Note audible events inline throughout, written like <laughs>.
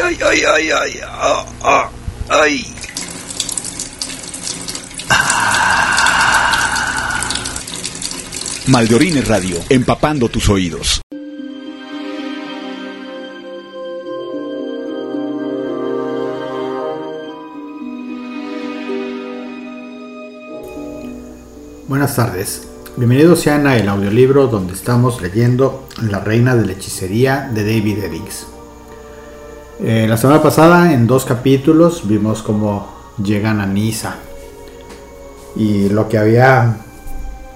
¡Ay, ay, ay, ay, ay! ¡Ah, ah, ay! Maldorines Radio, empapando tus oídos. Buenas tardes. Bienvenidos sean a el audiolibro donde estamos leyendo La Reina de la Hechicería de David Eddings. Eh, la semana pasada en dos capítulos vimos cómo llegan a Nisa y lo que había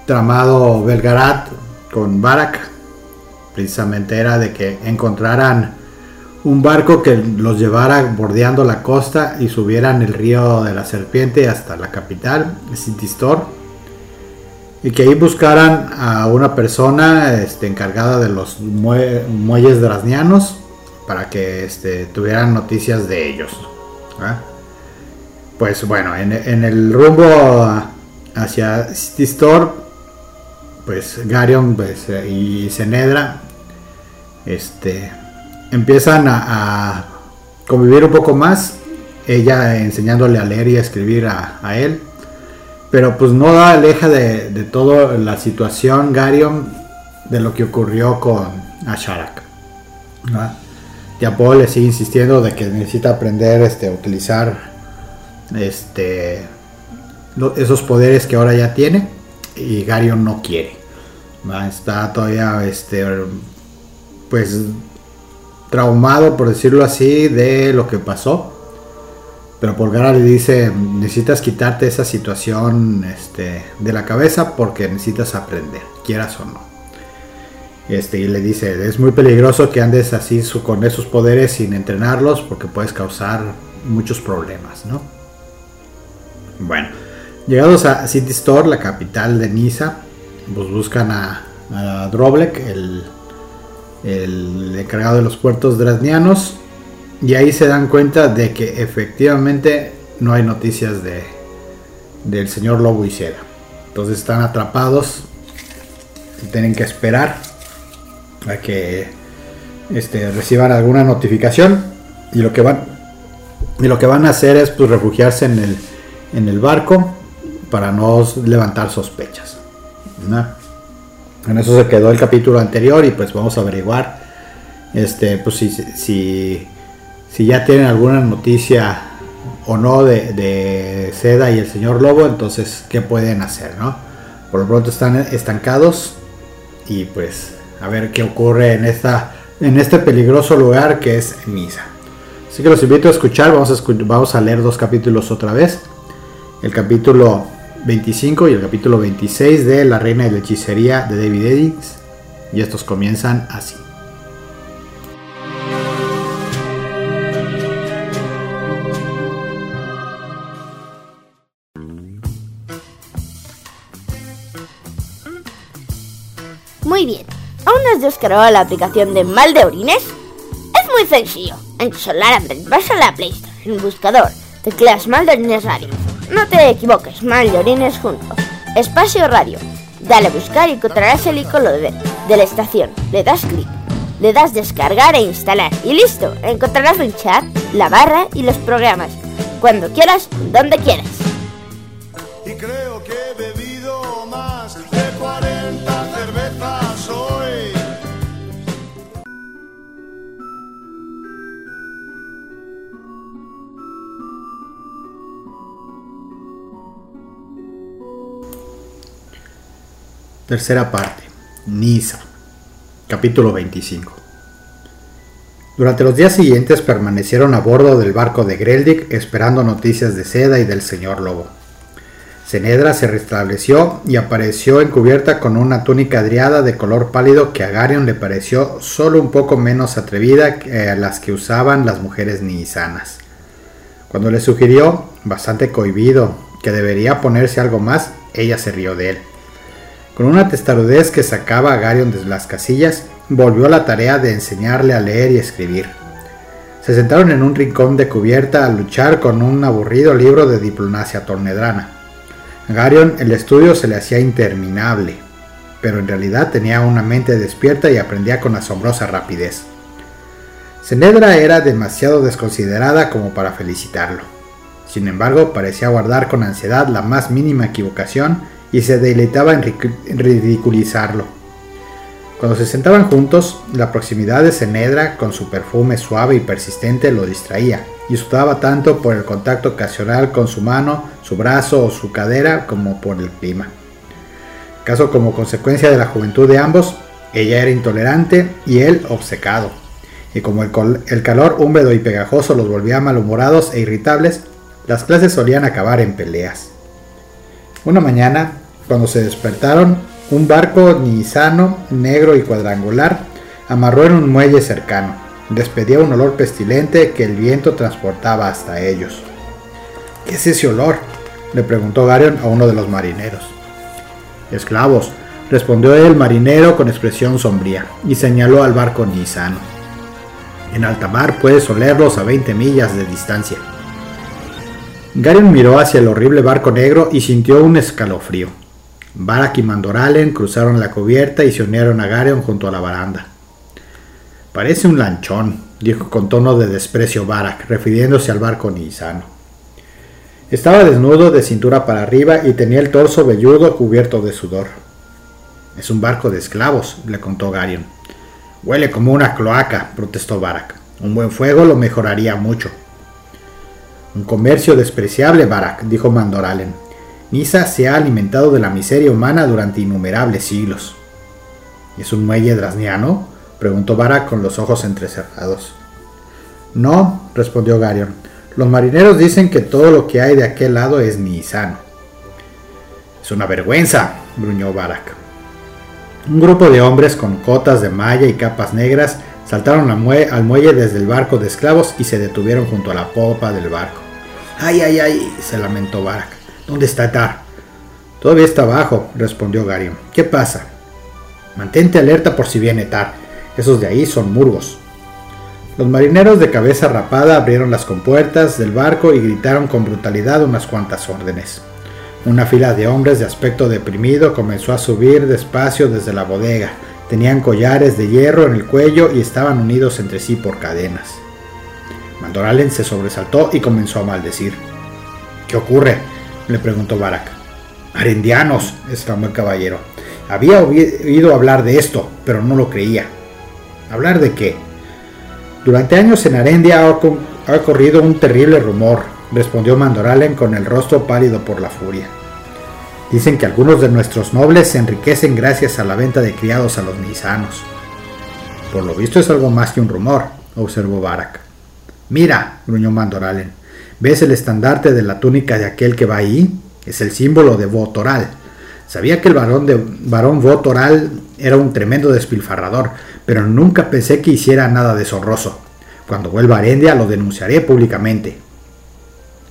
tramado Belgarat con Barak precisamente era de que encontraran un barco que los llevara bordeando la costa y subieran el río de la serpiente hasta la capital, Sintistor, y que ahí buscaran a una persona este, encargada de los muelles drasnianos para que este, tuvieran noticias de ellos. Pues bueno, en, el rumbo hacia Sintistor pues Garion pues, y Cenedra este, empiezan a, convivir un poco más, ella enseñándole a leer y a escribir a, él, pero pues no aleja de, de toda la situación Garion de lo que ocurrió con Asharak. Ya Paul le sigue insistiendo de que necesita aprender este, a utilizar este, esos poderes que ahora ya tiene y Garion no quiere. Está todavía, este, pues, traumado, por decirlo así, de lo que pasó. Pero Polgara le dice, necesitas quitarte esa situación este, de la cabeza porque necesitas aprender, quieras o no. Este, y le dice, es muy peligroso que andes así con esos poderes sin entrenarlos porque puedes causar muchos problemas, ¿no? Bueno, Llegados a City Store, la capital de Niza, pues buscan a, a Droblek, el, encargado de los puertos drasnianos, y ahí se dan cuenta de que efectivamente no hay noticias de, del señor Lobo y Seda. Entonces están atrapados y tienen que esperar a que este, reciban alguna notificación y lo que van y lo que van a hacer es pues refugiarse en el, en el barco para no levantar sospechas. En eso se quedó el capítulo anterior y pues vamos a averiguar este, pues si, si, si ya tienen alguna noticia o no de, Seda y el señor Lobo, entonces qué pueden hacer, ¿no? Por lo pronto están estancados y pues a ver qué ocurre en, esta, en este peligroso lugar que es Misa. Así que los invito a escuchar, vamos a, leer dos capítulos otra vez. El capítulo 25 y el capítulo 26 de La Reina de la Hechicería de David Eddings. Y estos comienzan así. Muy bien, ¿aún has descargado la aplicación de Mal de Orines? Es muy sencillo. En tu celular vas a la Play Store, en buscador, tecleas Mal de Orines Radio no te equivoques, mal de orines juntos. Espacio Radio. Dale a buscar y encontrarás el icono de, de la estación. Le das clic. Le das descargar e instalar. Y listo. Encontrarás un chat, la barra y los programas. Cuando quieras, donde quieras. Tercera parte. Nisa. Capítulo 25. Durante los días siguientes permanecieron a bordo del barco de Greldik esperando noticias de Seda y del señor Lobo. Cenedra se restableció y apareció encubierta con una túnica adriada de color pálido que a Garion le pareció solo un poco menos atrevida que a las que usaban las mujeres nisanas. Cuando le sugirió, bastante cohibido, que debería ponerse algo más, ella se rió de él. Con una testarudez que sacaba a Garion de las casillas, volvió a la tarea de enseñarle a leer y escribir. Se sentaron en un rincón de cubierta a luchar con un aburrido libro de diplomacia tornedrana. A Garion el estudio se le hacía interminable, pero en realidad tenía una mente despierta y aprendía con asombrosa rapidez. Cenedra era demasiado desconsiderada como para felicitarlo. Sin embargo, parecía guardar con ansiedad la más mínima equivocación y se deleitaba en ridiculizarlo. Cuando se sentaban juntos, la proximidad de Cenedra con su perfume suave y persistente lo distraía, y sudaba tanto por el contacto ocasional con su mano, su brazo o su cadera como por el clima. Caso como consecuencia de la juventud de ambos, ella era intolerante y él obcecado. Y como el, calor húmedo y pegajoso los volvía malhumorados e irritables, las clases solían acabar en peleas. Una mañana, cuando se despertaron, un barco nisano, negro y cuadrangular, amarró en un muelle cercano. Despedía un olor pestilente que el viento transportaba hasta ellos. ¿Qué es ese olor? le preguntó Garion a uno de los marineros. Esclavos, respondió el marinero con expresión sombría, y señaló al barco nisano. En alta mar puedes olerlos a 20 millas de distancia. Garion miró hacia el horrible barco negro y sintió un escalofrío. Barak y Mandoralen cruzaron la cubierta y se unieron a Garion junto a la baranda. Parece un lanchón, dijo con tono de desprecio Barak, refiriéndose al barco nisano. Estaba desnudo de cintura para arriba y tenía el torso velludo cubierto de sudor. Es un barco de esclavos, le contó Garion. Huele como una cloaca, protestó Barak. Un buen fuego lo mejoraría mucho. Un comercio despreciable, Barak, dijo Mandoralen. Nisa se ha alimentado de la miseria humana durante innumerables siglos. ¿Es un muelle drasniano? preguntó Barak con los ojos entrecerrados. No, respondió Garion. Los marineros dicen que todo lo que hay de aquel lado es nisano. Es una vergüenza, gruñó Barak. Un grupo de hombres con cotas de malla y capas negras saltaron al, muelle desde el barco de esclavos y se detuvieron junto a la popa del barco. ¡Ay, ay, ay! se lamentó Barak. ¿Dónde está Tar? Todavía está abajo, respondió Garion. ¿Qué pasa? Mantente alerta por si viene Tar. Esos de ahí son murgos. Los marineros de cabeza rapada abrieron las compuertas del barco y gritaron con brutalidad unas cuantas órdenes. Una fila de hombres de aspecto deprimido comenzó a subir despacio desde la bodega. Tenían collares de hierro en el cuello y estaban unidos entre sí por cadenas. Mandoralen se sobresaltó y comenzó a maldecir. ¿Qué ocurre? Le preguntó Barak. Arendianos, exclamó el caballero. Había oído hablar de esto, pero no lo creía. ¿Hablar de qué? Durante años en Arendia ha, corrido un terrible rumor, respondió Mandoralen con el rostro pálido por la furia. Dicen que algunos de nuestros nobles se enriquecen gracias a la venta de criados a los nisanos. Por lo visto es algo más que un rumor, observó Barak. Mira, gruñó Mandoralen, ¿ves el estandarte de la túnica de aquel que va ahí? Es el símbolo de Votoral. Sabía que el varón de varón Votoral era un tremendo despilfarrador, pero nunca pensé que hiciera nada deshonroso. Cuando vuelva a Arendia lo denunciaré públicamente.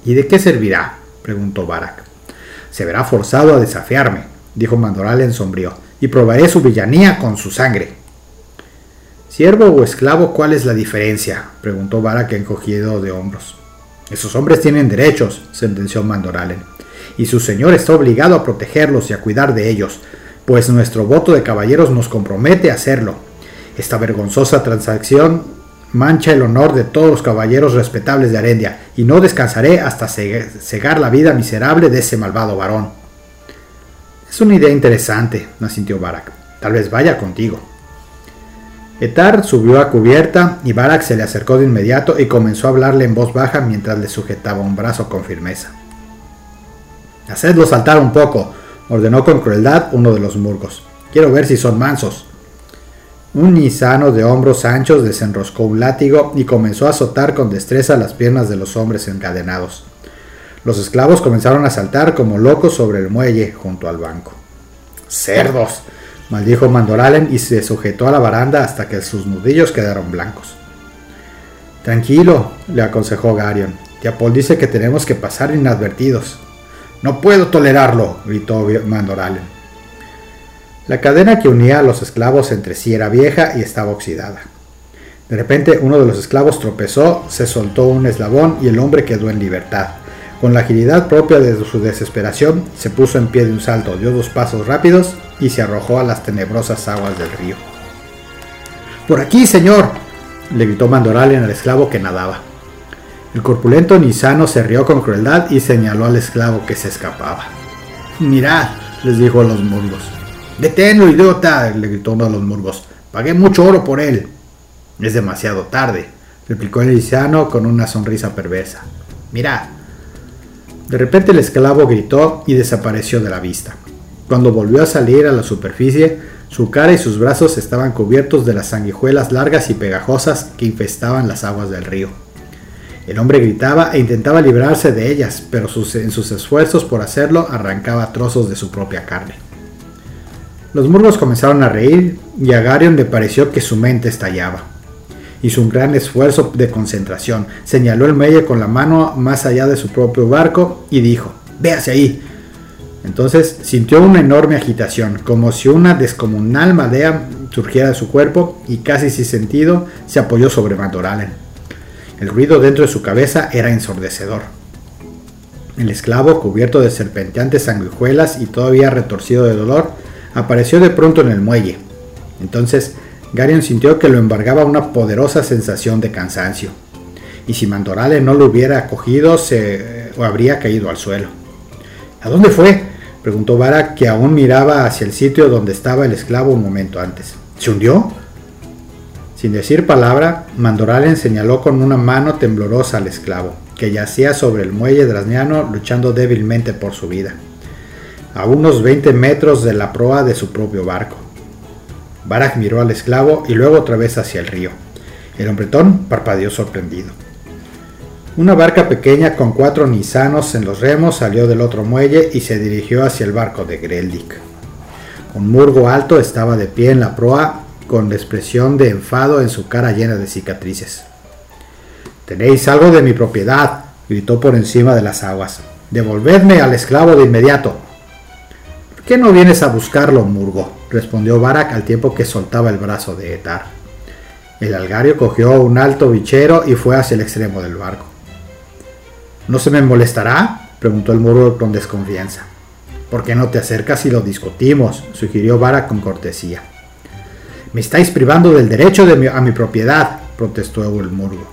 ¿Y de qué servirá? preguntó Barak. Se verá forzado a desafiarme, dijo Mandoralen sombrío, y probaré su villanía con su sangre. ¿Siervo o esclavo, cuál es la diferencia? preguntó Barak encogido de hombros. Esos hombres tienen derechos, sentenció Mandoralen, y su señor está obligado a protegerlos y a cuidar de ellos, pues nuestro voto de caballeros nos compromete a hacerlo. Esta vergonzosa transacción mancha el honor de todos los caballeros respetables de Arendia, y no descansaré hasta cegar la vida miserable de ese malvado varón. Es una idea interesante, asintió Barak. Tal vez vaya contigo. Etar subió a cubierta y Barak se le acercó de inmediato y comenzó a hablarle en voz baja mientras le sujetaba un brazo con firmeza. Hacedlo saltar un poco, ordenó con crueldad uno de los murgos. Quiero ver si son mansos. Un nisano de hombros anchos desenroscó un látigo y comenzó a azotar con destreza las piernas de los hombres encadenados. Los esclavos comenzaron a saltar como locos sobre el muelle junto al banco. ¡Cerdos! Maldijo Mandoralen y se sujetó a la baranda hasta que sus nudillos quedaron blancos. Tranquilo, le aconsejó Garion. Tiapol dice que tenemos que pasar inadvertidos. No puedo tolerarlo, gritó Mandoralen. La cadena que unía a los esclavos entre sí era vieja y estaba oxidada. De repente uno de los esclavos tropezó, se soltó un eslabón y el hombre quedó en libertad. Con la agilidad propia de su desesperación, se puso en pie de un salto, dio dos pasos rápidos y se arrojó a las tenebrosas aguas del río. Por aquí, señor, le gritó Mandoralen al esclavo que nadaba. El corpulento Nisano se rió con crueldad y señaló al esclavo que se escapaba. Mirad, les dijo a los murgos. Deténlo, idiota, le gritó uno de los murgos. Pagué mucho oro por él. Es demasiado tarde, replicó el Nisano con una sonrisa perversa. Mirad. De repente el esclavo gritó y desapareció de la vista. Cuando volvió a salir a la superficie, su cara y sus brazos estaban cubiertos de las sanguijuelas largas y pegajosas que infestaban las aguas del río. El hombre gritaba e intentaba librarse de ellas, pero en sus esfuerzos por hacerlo arrancaba trozos de su propia carne. Los murgos comenzaron a reír y a Garion le pareció que su mente estallaba. Hizo un gran esfuerzo de concentración, señaló el muelle con la mano más allá de su propio barco y dijo, véase ahí. Entonces sintió una enorme agitación, como si una descomunal madea surgiera de su cuerpo y casi sin sentido se apoyó sobre Mandoralen. El ruido dentro de su cabeza era ensordecedor. El esclavo, cubierto de serpenteantes sanguijuelas y todavía retorcido de dolor, apareció de pronto en el muelle. Entonces, Garion sintió que lo embargaba una poderosa sensación de cansancio. Y si Mandorale no lo hubiera cogido, se o habría caído al suelo. ¿A dónde fue? Preguntó Vara, que aún miraba hacia el sitio donde estaba el esclavo un momento antes. ¿Se hundió? Sin decir palabra, Mandoralen señaló con una mano temblorosa al esclavo, que yacía sobre el muelle drasniano luchando débilmente por su vida, a unos 20 metros de la proa de su propio barco. Barak miró al esclavo y luego otra vez hacia el río. El hombretón parpadeó sorprendido. Una barca pequeña con cuatro nisanos en los remos salió del otro muelle y se dirigió hacia el barco de Greldik. Un murgo alto estaba de pie en la proa con la expresión de enfado en su cara llena de cicatrices. Tenéis algo de mi propiedad, gritó por encima de las aguas. Devolvedme al esclavo de inmediato. ¿Por qué no vienes a buscarlo, Murgo? respondió Barak al tiempo que soltaba el brazo de Etar. El algario cogió un alto bichero y fue hacia el extremo del barco. ¿No se me molestará? preguntó el Murgo con desconfianza. ¿Por qué no te acercas y lo discutimos? sugirió Barak con cortesía. Me estáis privando del derecho de a mi propiedad, protestó el murgo.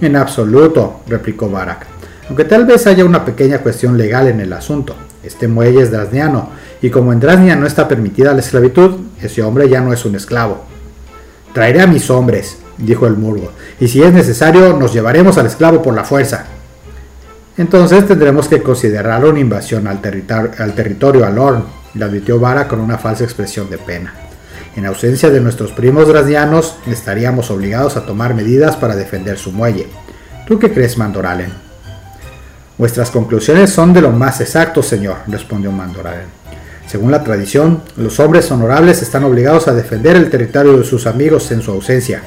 En absoluto, replicó Barak. Aunque tal vez haya una pequeña cuestión legal en el asunto. Este muelle es drasniano, y como en Drasnia no está permitida la esclavitud, ese hombre ya no es un esclavo. Traeré a mis hombres, dijo el murgo, y si es necesario nos llevaremos al esclavo por la fuerza. Entonces tendremos que considerar una invasión al, al territorio Alorn, le advirtió Vara con una falsa expresión de pena. En ausencia de nuestros primos drasnianos, estaríamos obligados a tomar medidas para defender su muelle. ¿Tú qué crees, Mandoralen? Vuestras conclusiones son de lo más exacto, señor, respondió Mandoralen. Según la tradición, los hombres honorables están obligados a defender el territorio de sus amigos en su ausencia.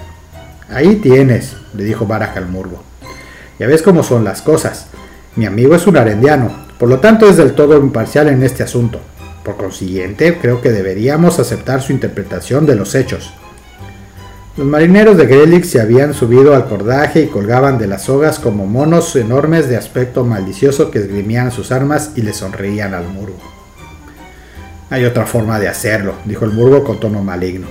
Ahí tienes, le dijo Barak al murgo. Ya ves cómo son las cosas. Mi amigo es un arendiano, por lo tanto es del todo imparcial en este asunto. Por consiguiente, creo que deberíamos aceptar su interpretación de los hechos. Los marineros de Grelix se habían subido al cordaje y colgaban de las sogas como monos enormes de aspecto malicioso que esgrimían sus armas y le sonreían al murgo. Hay otra forma de hacerlo, dijo el murgo con tono maligno.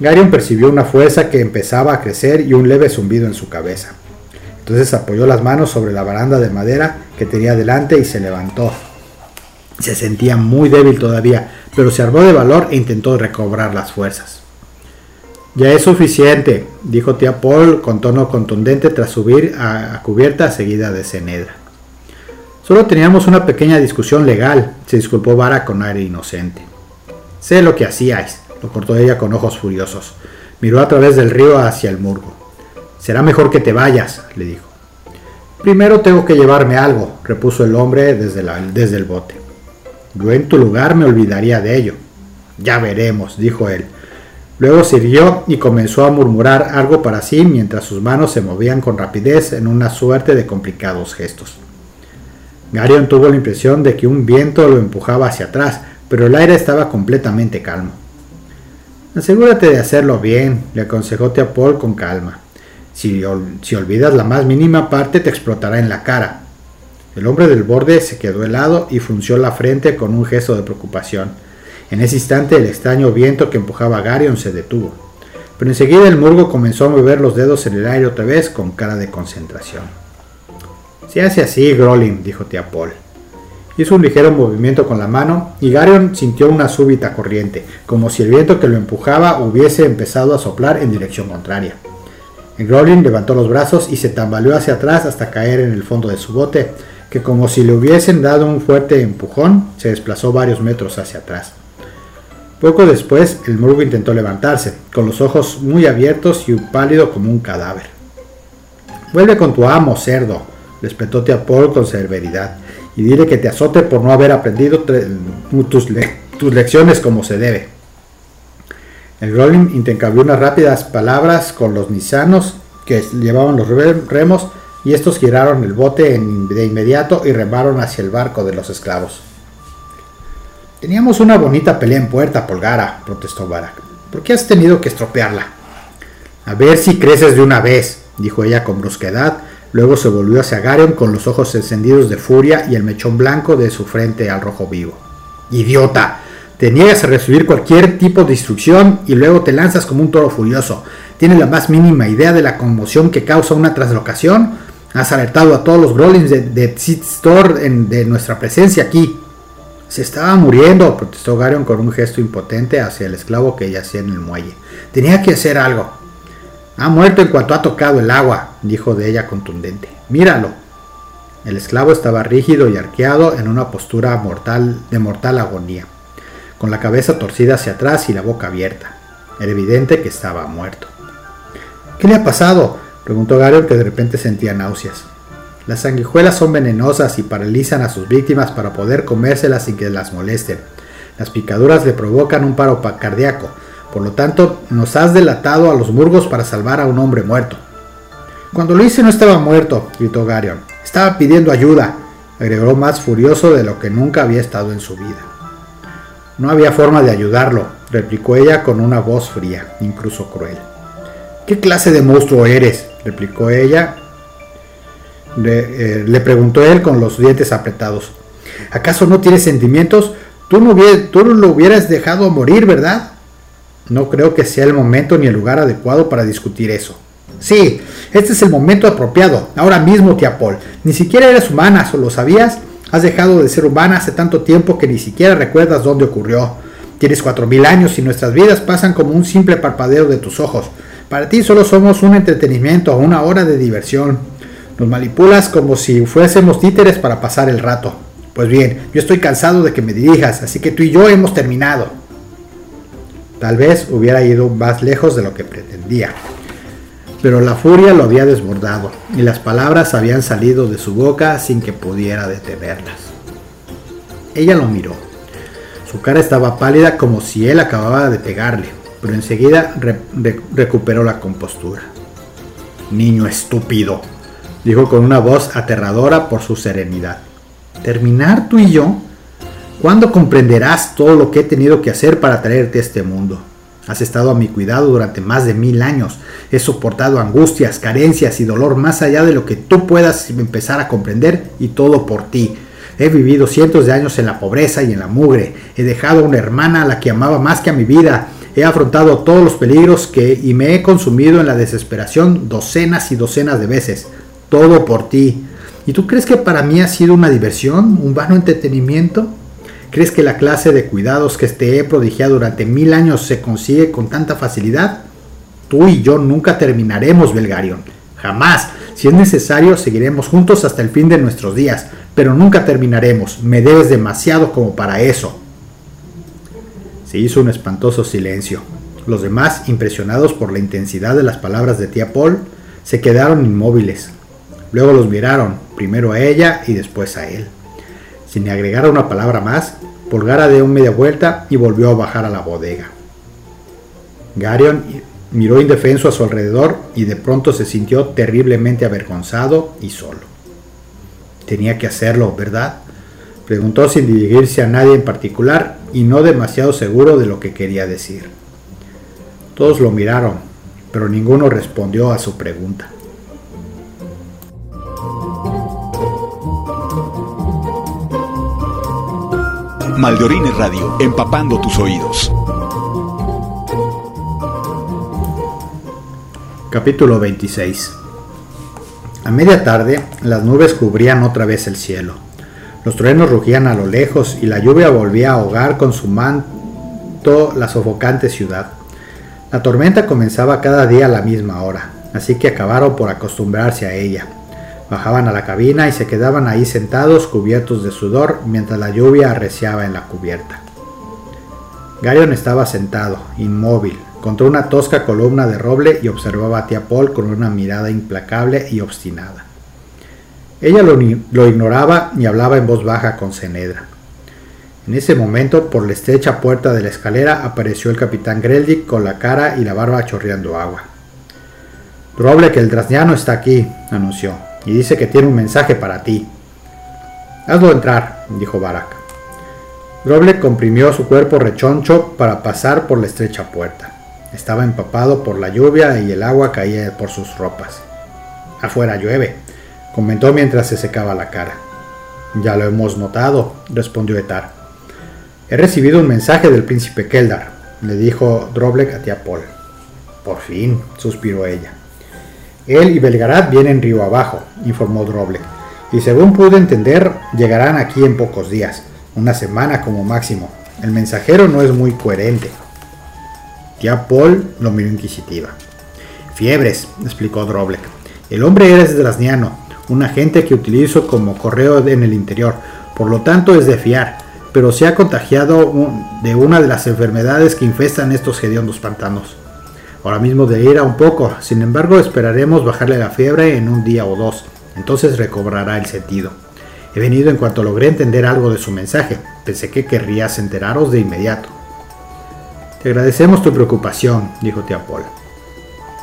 Garion percibió una fuerza que empezaba a crecer y un leve zumbido en su cabeza. Entonces apoyó las manos sobre la baranda de madera que tenía delante y se levantó, se sentía muy débil todavía, pero se armó de valor e intentó recobrar las fuerzas. Ya es suficiente, dijo tía Paul con tono contundente tras subir a, cubierta seguida de Cenedra. Solo teníamos una pequeña discusión legal, se disculpó Vara con aire inocente. Sé lo que hacíais, lo cortó ella con ojos furiosos. Miró a través del río hacia el murgo. Será mejor que te vayas, le dijo. Primero tengo que llevarme algo, repuso el hombre desde, el bote. Yo en tu lugar me olvidaría de ello. Ya veremos, dijo él. Luego siguió y comenzó a murmurar algo para sí mientras sus manos se movían con rapidez en una suerte de complicados gestos. Garion tuvo la impresión de que un viento lo empujaba hacia atrás, pero el aire estaba completamente calmo. Asegúrate de hacerlo bien, le aconsejó Paul con calma. Si, olvidas la más mínima parte te explotará en la cara. El hombre del borde se quedó helado y frunció la frente con un gesto de preocupación. En ese instante el extraño viento que empujaba a Garion se detuvo. pero enseguida el murgo comenzó a mover los dedos en el aire otra vez con cara de concentración. Se hace así, Grolin, dijo tía Paul. Hizo un ligero movimiento con la mano y Garion sintió una súbita corriente, como si el viento que lo empujaba hubiese empezado a soplar en dirección contraria. Grolin levantó los brazos y se tambaleó hacia atrás hasta caer en el fondo de su bote, que como si le hubiesen dado un fuerte empujón, se desplazó varios metros hacia atrás. Poco después, el murgo intentó levantarse, con los ojos muy abiertos y pálido como un cadáver. Vuelve con tu amo, cerdo, le espetó tía Paul con severidad, y dile que te azote por no haber aprendido tus, lecciones como se debe. El Rolling intercambió unas rápidas palabras con los nisanos que llevaban los remos y estos giraron el bote de inmediato y remaron hacia el barco de los esclavos. Teníamos una bonita pelea en puerta, Polgara, protestó Barak. ¿Por qué has tenido que estropearla? A ver si creces de una vez, dijo ella con brusquedad. Luego se volvió hacia Garion con los ojos encendidos de furia y el mechón blanco de su frente al rojo vivo. ¡Idiota! Te niegas a recibir cualquier tipo de instrucción y luego te lanzas como un toro furioso. ¿Tienes la más mínima idea de la conmoción que causa una traslocación? Has alertado a todos los Growlings de, de Store de nuestra presencia aquí. Se estaba muriendo, protestó Garion con un gesto impotente hacia el esclavo que yacía en el muelle. Tenía que hacer algo. Ha muerto en cuanto ha tocado el agua, dijo de ella contundente. Míralo. El esclavo estaba rígido y arqueado en una postura mortal de mortal agonía, con la cabeza torcida hacia atrás y la boca abierta. Era evidente que estaba muerto. ¿Qué le ha pasado? preguntó Garion que de repente sentía náuseas. Las sanguijuelas son venenosas y paralizan a sus víctimas para poder comérselas sin que las molesten. Las picaduras le provocan un paro cardíaco. Por lo tanto, nos has delatado a los murgos para salvar a un hombre muerto. Cuando lo hice no estaba muerto, gritó Garion. Estaba pidiendo ayuda, agregó más furioso de lo que nunca había estado en su vida. No había forma de ayudarlo, replicó ella con una voz fría, incluso cruel. ¿Qué clase de monstruo eres? replicó ella eh, le, preguntó él con los dientes apretados. ¿Acaso no tienes sentimientos? Tú no, lo hubieras dejado morir, ¿verdad? No creo que sea el momento ni el lugar adecuado para discutir eso. Sí, este es el momento apropiado. Ahora mismo, tía Paul. Ni siquiera eres humana, ¿solo sabías? Has dejado de ser humana hace tanto tiempo que ni siquiera recuerdas dónde ocurrió. Tienes cuatro mil años y nuestras vidas pasan como un simple parpadeo de tus ojos. Para ti solo somos un entretenimiento, una hora de diversión. Nos manipulas como si fuésemos títeres para pasar el rato. Pues bien, yo estoy cansado de que me dirijas, así que tú y yo hemos terminado. Tal vez hubiera ido más lejos de lo que pretendía. Pero la furia lo había desbordado y las palabras habían salido de su boca sin que pudiera detenerlas. Ella lo miró. Su cara estaba pálida como si él acababa de pegarle, pero enseguida recuperó la compostura. Niño estúpido, dijo con una voz aterradora por su serenidad. ¿Terminar tú y yo? ¿Cuándo comprenderás todo lo que he tenido que hacer para traerte a este mundo? Has estado a mi cuidado durante más de mil años. He soportado angustias, carencias y dolor más allá de lo que tú puedas empezar a comprender y todo por ti. He vivido cientos de años en la pobreza y en la mugre. He dejado a una hermana a la que amaba más que a mi vida. He afrontado todos los peligros que y me he consumido en la desesperación docenas y docenas de veces todo por ti. ¿Y tú crees que para mí ha sido una diversión, un vano entretenimiento? ¿Crees que la clase de cuidados que te he prodigiado durante mil años se consigue con tanta facilidad? Tú y yo nunca terminaremos, Belgarion. Jamás. Si es necesario, seguiremos juntos hasta el fin de nuestros días, pero nunca terminaremos. Me debes demasiado como para eso. Se hizo un espantoso silencio. Los demás, impresionados por la intensidad de las palabras de tía Paul, se quedaron inmóviles, Luego los miraron, primero a ella y después a él. Sin agregar una palabra más, Polgara dio media vuelta y volvió a bajar a la bodega. Garion miró indefenso a su alrededor y de pronto se sintió terriblemente avergonzado y solo. Tenía que hacerlo, ¿verdad? Preguntó sin dirigirse a nadie en particular y no demasiado seguro de lo que quería decir. Todos lo miraron, pero ninguno respondió a su pregunta. Maldeorines Radio, empapando tus oídos. Capítulo 26 A media tarde, las nubes cubrían otra vez el cielo. Los truenos rugían a lo lejos y la lluvia volvía a ahogar con su manto la sofocante ciudad. La tormenta comenzaba cada día a la misma hora, así que acabaron por acostumbrarse a ella. Bajaban a la cabina y se quedaban ahí sentados cubiertos de sudor mientras la lluvia arreciaba en la cubierta. Garion estaba sentado, inmóvil, contra una tosca columna de roble y observaba a tía Paul con una mirada implacable y obstinada. Ella lo, ignoraba y hablaba en voz baja con Cenedra. En ese momento, por la estrecha puerta de la escalera apareció el capitán Greldick con la cara y la barba chorreando agua. Roble que el drasniano está aquí, anunció, y dice que tiene un mensaje para ti. Hazlo entrar, dijo Barak. Roble comprimió su cuerpo rechoncho para pasar por la estrecha puerta. Estaba empapado por la lluvia y el agua caía por sus ropas. Afuera llueve, comentó mientras se secaba la cara. Ya lo hemos notado, respondió Etar. He recibido un mensaje del príncipe Keldar, le dijo Droblek a tía Paul. Por fin, suspiró ella. Él y Belgarad vienen río abajo, informó Droblek, y según pude entender, llegarán aquí en pocos días, una semana como máximo. El mensajero no es muy coherente. Tía Paul lo miró inquisitiva. Fiebres, explicó Droblek. El hombre era drasniano, un agente que utilizo como correo en el interior, por lo tanto es de fiar, pero se ha contagiado de una de las enfermedades que infestan estos hediondos pantanos. Ahora mismo de ir a un poco, sin embargo esperaremos bajarle la fiebre en un día o dos, entonces recobrará el sentido. He venido en cuanto logré entender algo de su mensaje, pensé que querrías enteraros de inmediato. Te agradecemos tu preocupación, dijo tía Paul.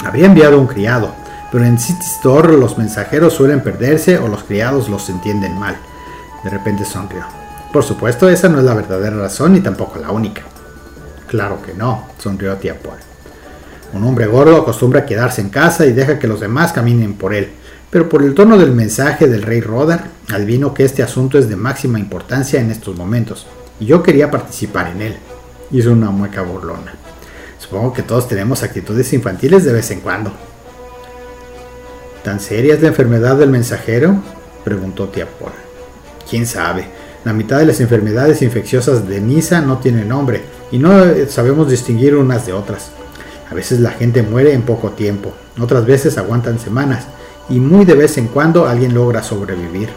Había enviado un criado, pero en City Store los mensajeros suelen perderse o los criados los entienden mal. De repente sonrió. Por supuesto, esa no es la verdadera razón ni tampoco la única. Claro que no, sonrió tía Paul. Un hombre gordo acostumbra quedarse en casa y deja que los demás caminen por él, pero por el tono del mensaje del rey Rodar, advino que este asunto es de máxima importancia en estos momentos, y yo quería participar en él. Hizo una mueca burlona. Supongo que todos tenemos actitudes infantiles de vez en cuando. ¿Tan seria es la enfermedad del mensajero? preguntó tía Paul. ¿Quién sabe? La mitad de las enfermedades infecciosas de Nisa no tienen nombre y no sabemos distinguir unas de otras. A veces la gente muere en poco tiempo, otras veces aguantan semanas y muy de vez en cuando alguien logra sobrevivir.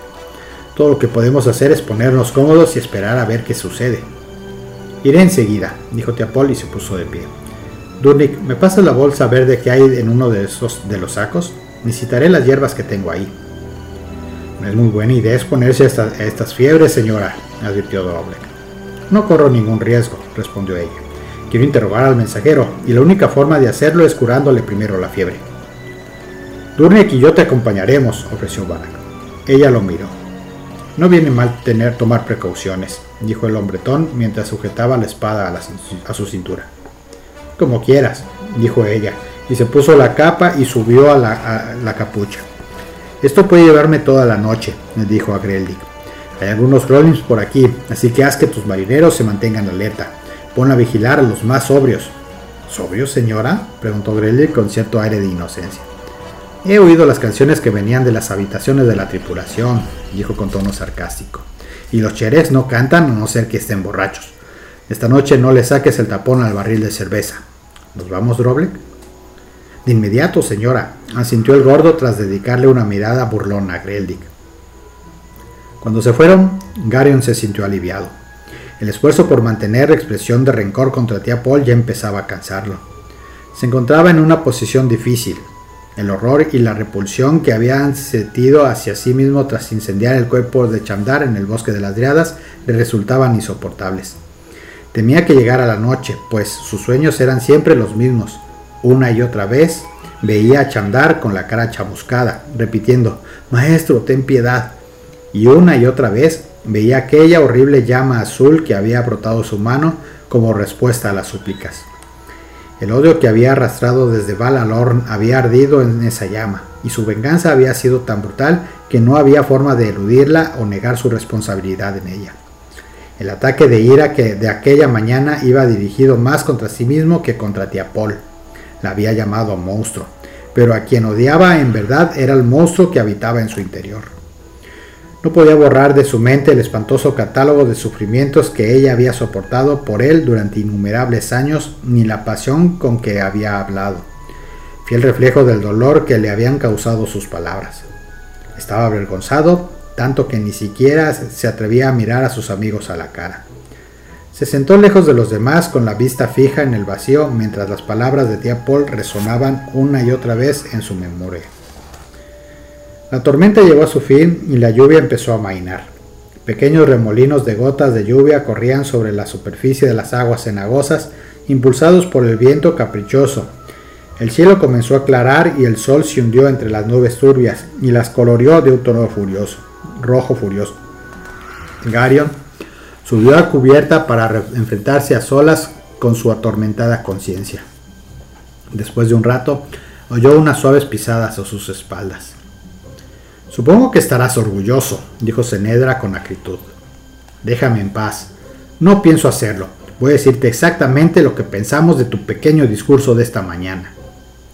Todo lo que podemos hacer es ponernos cómodos y esperar a ver qué sucede. Iré enseguida, dijo tía Paul y se puso de pie. Durnik, ¿me pasas la bolsa verde que hay en uno de esos de los sacos? Necesitaré las hierbas que tengo ahí. No es muy buena idea exponerse a, estas fiebres, señora, advirtió Doble. No corro ningún riesgo, respondió ella. Quiero interrogar al mensajero, y la única forma de hacerlo es curándole primero la fiebre. Durnik y yo te acompañaremos, ofreció Barak. Ella lo miró. No viene mal tener tomar precauciones, dijo el hombretón mientras sujetaba la espada a su cintura. Como quieras, dijo ella, y se puso la capa y subió a la, a la capucha. Esto puede llevarme toda la noche, le dijo a Greldick. Hay algunos Rollins por aquí, así que haz que tus marineros se mantengan alerta. Pon a vigilar a los más sobrios. ¿Sobrios, señora? preguntó Greldick con cierto aire de inocencia. He oído las canciones que venían de las habitaciones de la tripulación, dijo con tono sarcástico. Y los chereks no cantan a no ser que estén borrachos. Esta noche no le saques el tapón al barril de cerveza. ¿Nos vamos, Droblek? De inmediato, señora, asintió el gordo tras dedicarle una mirada burlona a Greldick. Cuando se fueron, Garion se sintió aliviado. El esfuerzo por mantener expresión de rencor contra tía Paul ya empezaba a cansarlo. Se encontraba en una posición difícil. El horror y la repulsión que habían sentido hacia sí mismo tras incendiar el cuerpo de Chamdar en el bosque de las Driadas le resultaban insoportables. Temía que llegara la noche, pues sus sueños eran siempre los mismos. Una y otra vez veía a Chamdar con la cara chamuscada, repitiendo, Maestro, ten piedad. Y una y otra vez veía aquella horrible llama azul que había brotado su mano como respuesta a las súplicas. El odio que había arrastrado desde Valalorn había ardido en esa llama, y su venganza había sido tan brutal que no había forma de eludirla o negar su responsabilidad en ella. El ataque de ira que de aquella mañana iba dirigido más contra sí mismo que contra tía Paul. La había llamado monstruo, pero a quien odiaba en verdad era el monstruo que habitaba en su interior. No podía borrar de su mente el espantoso catálogo de sufrimientos que ella había soportado por él durante innumerables años, ni la pasión con que había hablado, fiel reflejo del dolor que le habían causado sus palabras. Estaba avergonzado, tanto que ni siquiera se atrevía a mirar a sus amigos a la cara. Se sentó lejos de los demás con la vista fija en el vacío mientras las palabras de tía Paul resonaban una y otra vez en su memoria. La tormenta llegó a su fin y la lluvia empezó a mainar. Pequeños remolinos de gotas de lluvia corrían sobre la superficie de las aguas cenagosas, impulsados por el viento caprichoso. El cielo comenzó a aclarar y el sol se hundió entre las nubes turbias y las coloreó de un tono furioso, rojo furioso. Garion subió a cubierta para enfrentarse a solas con su atormentada conciencia. Después de un rato, oyó unas suaves pisadas a sus espaldas. Supongo que estarás orgulloso, dijo Cenedra con acritud. Déjame en paz. No pienso hacerlo. Voy a decirte exactamente lo que pensamos de tu pequeño discurso de esta mañana.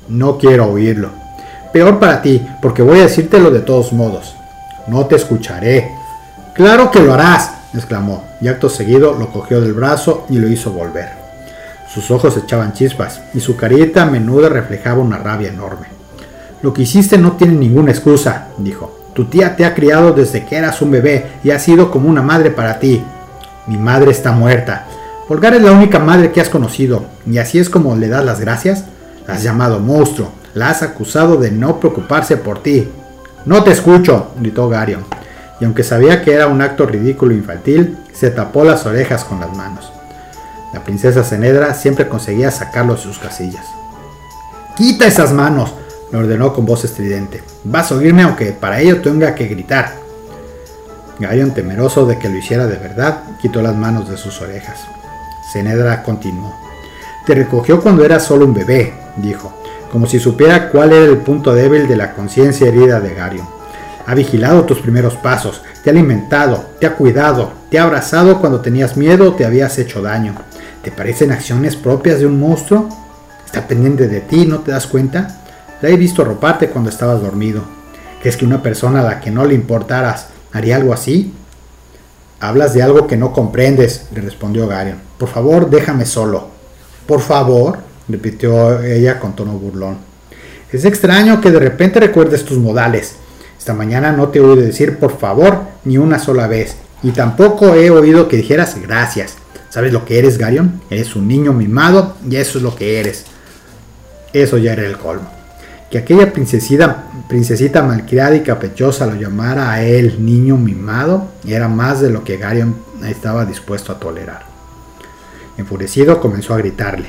No quiero oírlo. Peor para ti, porque voy a decírtelo de todos modos. No te escucharé. Claro que lo harás, exclamó, y acto seguido lo cogió del brazo y lo hizo volver. Sus ojos echaban chispas, y su carita a menudo reflejaba una rabia enorme. Lo que hiciste no tiene ninguna excusa, dijo. Tu tía te ha criado desde que eras un bebé y ha sido como una madre para ti. Mi madre está muerta. Volgar es la única madre que has conocido, y así es como le das las gracias. La has llamado monstruo, la has acusado de no preocuparse por ti. No te escucho, gritó Garion, y aunque sabía que era un acto ridículo e infantil, se tapó las orejas con las manos. La princesa Cenedra siempre conseguía sacarlo de sus casillas. ¡Quita esas manos! Le ordenó con voz estridente. Vas a oírme aunque para ello tenga que gritar. Garion, temeroso de que lo hiciera de verdad, quitó las manos de sus orejas. Cenedra continuó. Te recogió cuando eras solo un bebé, dijo, como si supiera cuál era el punto débil de la conciencia herida de Garion. Ha vigilado tus primeros pasos, te ha alimentado, te ha cuidado, te ha abrazado cuando tenías miedo o te habías hecho daño. ¿Te parecen acciones propias de un monstruo? Está pendiente de ti, ¿no te das cuenta? La he visto arroparte cuando estabas dormido. ¿Crees que una persona a la que no le importaras haría algo así? Hablas de algo que no comprendes, le respondió Garion. Por favor, déjame solo. Por favor, repitió ella con tono burlón. Es extraño que de repente recuerdes tus modales. Esta mañana no te he oído decir por favor ni una sola vez, y tampoco he oído que dijeras gracias. ¿Sabes lo que eres, Garion? Eres un niño mimado y eso es lo que eres. Eso ya era el colmo que aquella princesita, malcriada y caprichosa lo llamara a él niño mimado era más de lo que Garion estaba dispuesto a tolerar. Enfurecido comenzó a gritarle.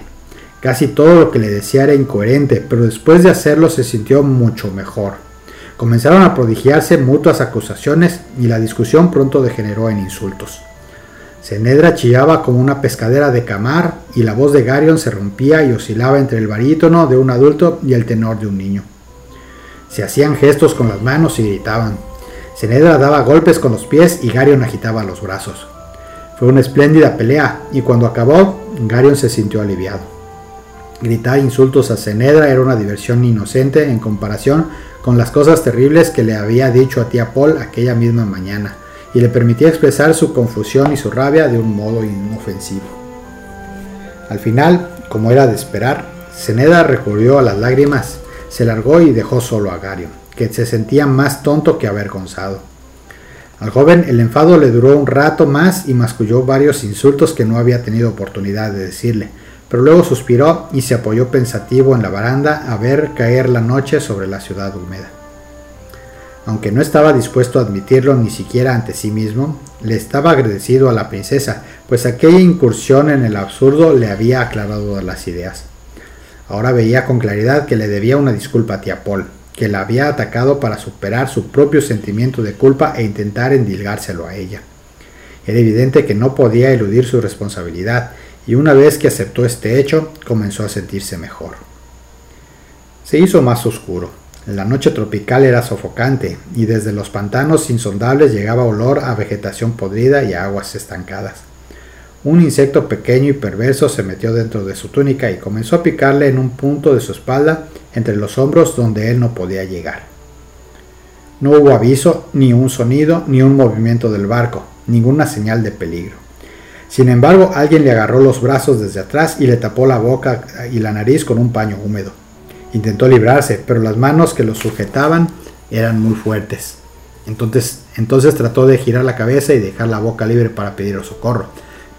Casi todo lo que le decía era incoherente, pero después de hacerlo se sintió mucho mejor. Comenzaron a prodigiarse mutuas acusaciones y la discusión pronto degeneró en insultos. Cenedra chillaba como una pescadera de camar y la voz de Garion se rompía y oscilaba entre el barítono de un adulto y el tenor de un niño. Se hacían gestos con las manos y gritaban. Cenedra daba golpes con los pies y Garion agitaba los brazos. Fue una espléndida pelea y cuando acabó, Garion se sintió aliviado. Gritar insultos a Cenedra era una diversión inocente en comparación con las cosas terribles que le había dicho a tía Paul aquella misma mañana y le permitía expresar su confusión y su rabia de un modo inofensivo. Al final, como era de esperar, Ceneda recurrió a las lágrimas, se largó y dejó solo a Gario, que se sentía más tonto que avergonzado. Al joven el enfado le duró un rato más y masculló varios insultos que no había tenido oportunidad de decirle, pero luego suspiró y se apoyó pensativo en la baranda a ver caer la noche sobre la ciudad húmeda. Aunque no estaba dispuesto a admitirlo ni siquiera ante sí mismo, le estaba agradecido a la princesa, pues aquella incursión en el absurdo le había aclarado las ideas. Ahora veía con claridad que le debía una disculpa a tía Paul, que la había atacado para superar su propio sentimiento de culpa e intentar endilgárselo a ella. Era evidente que no podía eludir su responsabilidad, y una vez que aceptó este hecho, comenzó a sentirse mejor. Se hizo más oscuro. La noche tropical era sofocante y desde los pantanos insondables llegaba olor a vegetación podrida y a aguas estancadas. un insecto pequeño y perverso se metió dentro de su túnica y comenzó a picarle en un punto de su espalda entre los hombros donde él no podía llegar. No hubo aviso, ni un sonido, ni un movimiento del barco, ninguna señal de peligro. Sin embargo, alguien le agarró los brazos desde atrás y le tapó la boca y la nariz con un paño húmedo. Intentó librarse, pero las manos que lo sujetaban eran muy fuertes. Entonces, entonces trató de girar la cabeza y dejar la boca libre para pedir socorro.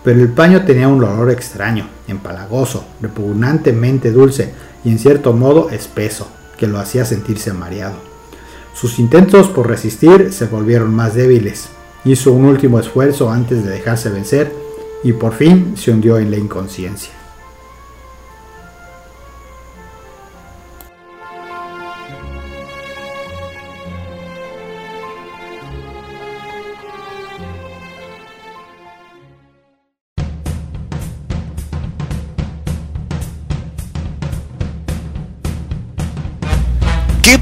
Pero el paño tenía un olor extraño, empalagoso, repugnantemente dulce y en cierto modo espeso, que lo hacía sentirse mareado. Sus intentos por resistir se volvieron más débiles. Hizo un último esfuerzo antes de dejarse vencer y por fin se hundió en la inconsciencia.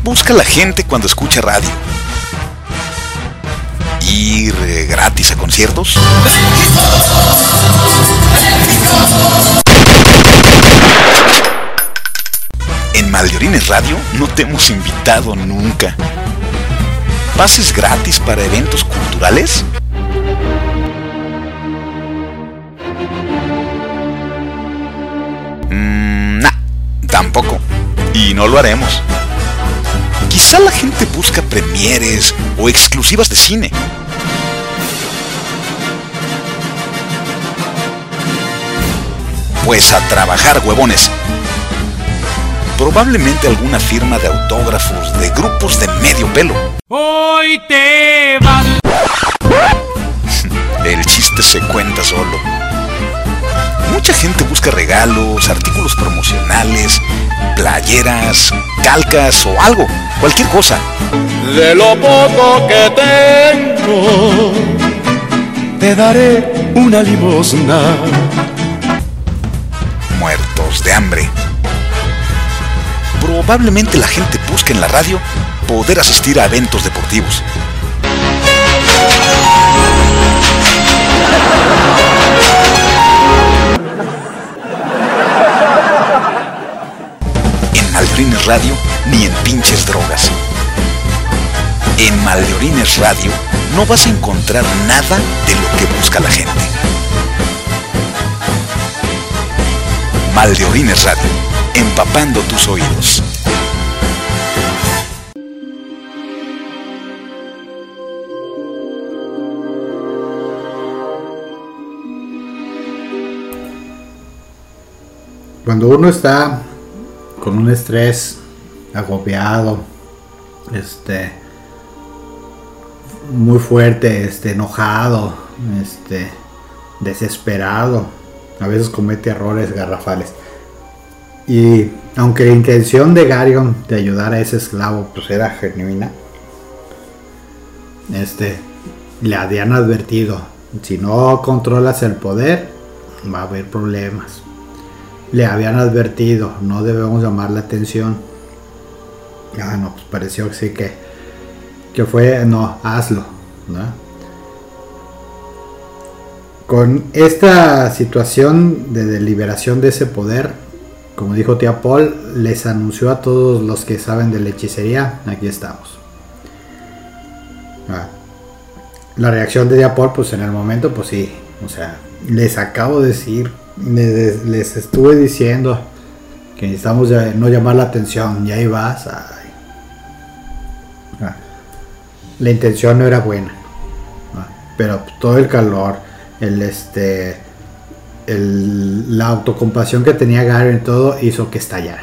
Busca la gente cuando escucha radio? ¿Ir eh, gratis a conciertos? En Maldiorines Radio no te hemos invitado nunca. ¿Pases gratis para eventos culturales? Mm, nah, tampoco. Y no lo haremos. Quizá la gente busca premieres o exclusivas de cine. Pues a trabajar, huevones. Probablemente alguna firma de autógrafos de grupos de medio pelo. Hoy te vas. <laughs> El chiste se cuenta solo. Mucha gente busca regalos, artículos promocionales, playeras, calcas o algo, cualquier cosa. De lo poco que tengo, te daré una limosna. Muertos de hambre. Probablemente la gente busca en la radio poder asistir a eventos deportivos. Radio ni en pinches drogas. En Maldiorines Radio no vas a encontrar nada de lo que busca la gente. Maldiorines Radio, empapando tus oídos. Cuando uno está con un estrés agobiado, este muy fuerte, este enojado, este desesperado, a veces comete errores garrafales. Y aunque la intención de Garion de ayudar a ese esclavo pues era genuina, este le habían advertido, si no controlas el poder, va a haber problemas. Le habían advertido, no debemos llamar la atención. Ah, no, pues pareció que sí que, que fue, no, hazlo. Con esta situación de deliberación de ese poder, como dijo tía Paul, les anunció a todos los que saben de la hechicería, aquí estamos. Ah, La reacción de tía Paul, pues en el momento, pues sí, o sea, les acabo de decir, les, estuve diciendo que necesitamos no llamar la atención, y ahí vas. Ah, La intención no era buena, ah, pero todo el calor, el este el- la autocompasión que tenía Gary en todo hizo que estallara.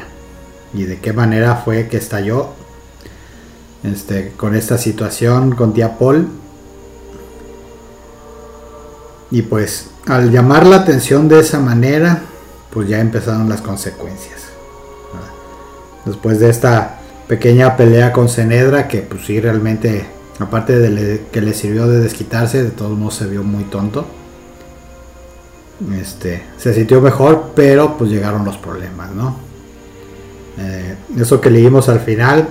Y de qué manera fue que estalló este, con esta situación con tía Paul. Y pues al llamar la atención de esa manera, pues ya empezaron las consecuencias. Después de esta pequeña pelea con Cenedra, que pues sí realmente, aparte de que le sirvió de desquitarse, de todos modos se vio muy tonto. Este, se sintió mejor, pero pues llegaron los problemas, ¿no? Eh, eso que leímos al final,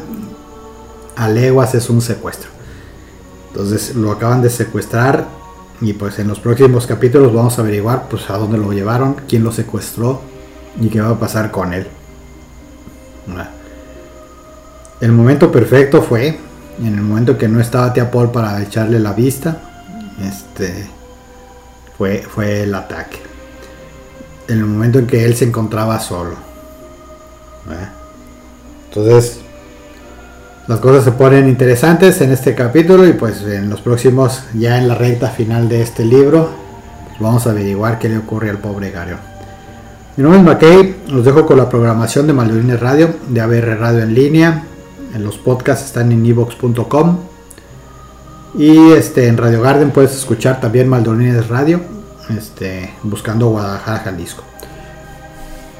a leguas es un secuestro. Entonces lo acaban de secuestrar Y pues en los próximos capítulos vamos a averiguar pues a dónde lo llevaron, quién lo secuestró y qué va a pasar con él. El momento perfecto fue en el momento que no estaba Tia Paul para echarle la vista. Este fue, fue el ataque. En el momento en que él se encontraba solo. Entonces, las cosas se ponen interesantes en este capítulo y pues en los próximos, ya en la recta final de este libro, pues vamos a averiguar qué le ocurre al pobre Gario. Mi nombre es McKay, los dejo con la programación de Maldorines Radio, de ABR Radio en línea. En los podcasts están en evox.com. Y este, en Radio Garden puedes escuchar también Maldorines Radio, este, buscando Guadalajara, Jalisco.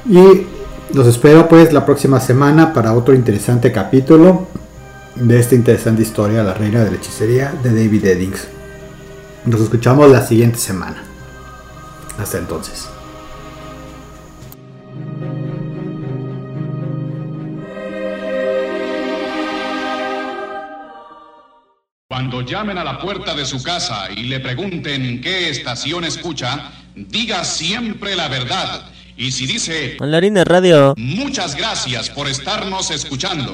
Y los espero pues la próxima semana para otro interesante capítulo de esta interesante historia, La Reina de la Hechicería de David Eddings. Nos escuchamos la siguiente semana. Hasta entonces. Cuando llamen a la puerta de su casa y le pregunten qué estación escucha, diga siempre la verdad. Y si dice... Mandarina Radio. Muchas gracias por estarnos escuchando.